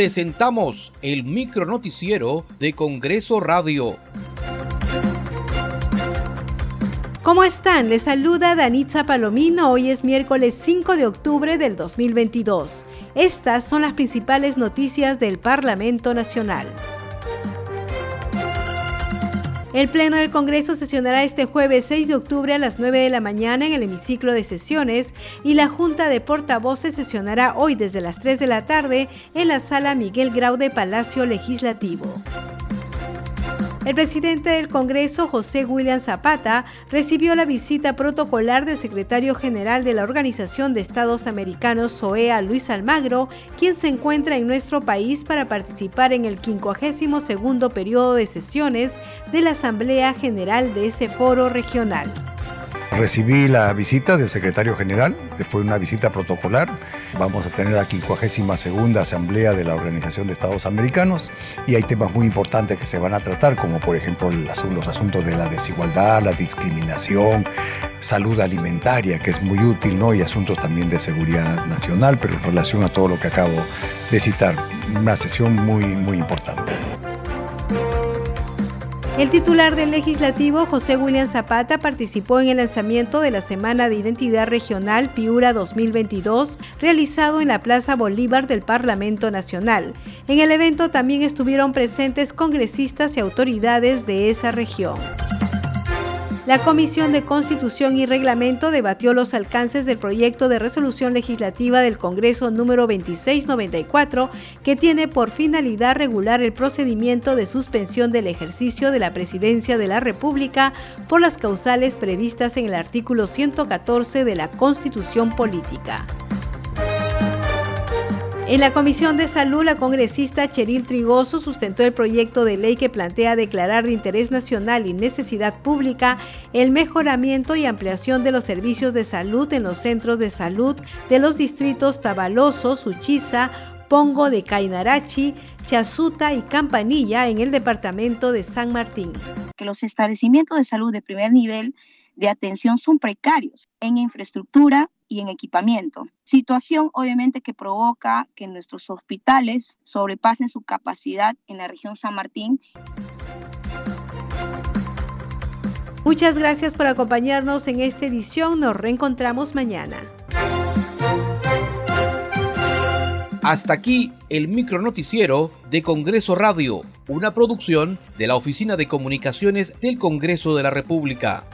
presentamos el micro noticiero de Congreso Radio. ¿Cómo están? Les saluda Danitza Palomino. Hoy es miércoles 5 de octubre del 2022. Estas son las principales noticias del Parlamento Nacional. El Pleno del Congreso sesionará este jueves 6 de octubre a las 9 de la mañana en el hemiciclo de sesiones y la Junta de Portavoces sesionará hoy desde las 3 de la tarde en la sala Miguel Grau de Palacio Legislativo. El presidente del Congreso, José William Zapata, recibió la visita protocolar del secretario general de la Organización de Estados Americanos, SOEA, Luis Almagro, quien se encuentra en nuestro país para participar en el 52 periodo de sesiones de la Asamblea General de ese foro regional. Recibí la visita del secretario general, después una visita protocolar. Vamos a tener la 52 Asamblea de la Organización de Estados Americanos y hay temas muy importantes que se van a tratar, como por ejemplo los asuntos de la desigualdad, la discriminación, salud alimentaria, que es muy útil, ¿no? y asuntos también de seguridad nacional, pero en relación a todo lo que acabo de citar. Una sesión muy, muy importante. El titular del legislativo, José William Zapata, participó en el lanzamiento de la Semana de Identidad Regional Piura 2022, realizado en la Plaza Bolívar del Parlamento Nacional. En el evento también estuvieron presentes congresistas y autoridades de esa región. La Comisión de Constitución y Reglamento debatió los alcances del proyecto de resolución legislativa del Congreso número 2694, que tiene por finalidad regular el procedimiento de suspensión del ejercicio de la presidencia de la República por las causales previstas en el artículo 114 de la Constitución Política. En la Comisión de Salud, la congresista Cheril Trigoso sustentó el proyecto de ley que plantea declarar de interés nacional y necesidad pública el mejoramiento y ampliación de los servicios de salud en los centros de salud de los distritos Tabaloso, Suchiza, Pongo de Cainarachi, Chazuta y Campanilla en el departamento de San Martín. Que los establecimientos de salud de primer nivel de atención son precarios en infraestructura, y en equipamiento. Situación obviamente que provoca que nuestros hospitales sobrepasen su capacidad en la región San Martín. Muchas gracias por acompañarnos en esta edición. Nos reencontramos mañana. Hasta aquí el micro noticiero de Congreso Radio, una producción de la Oficina de Comunicaciones del Congreso de la República.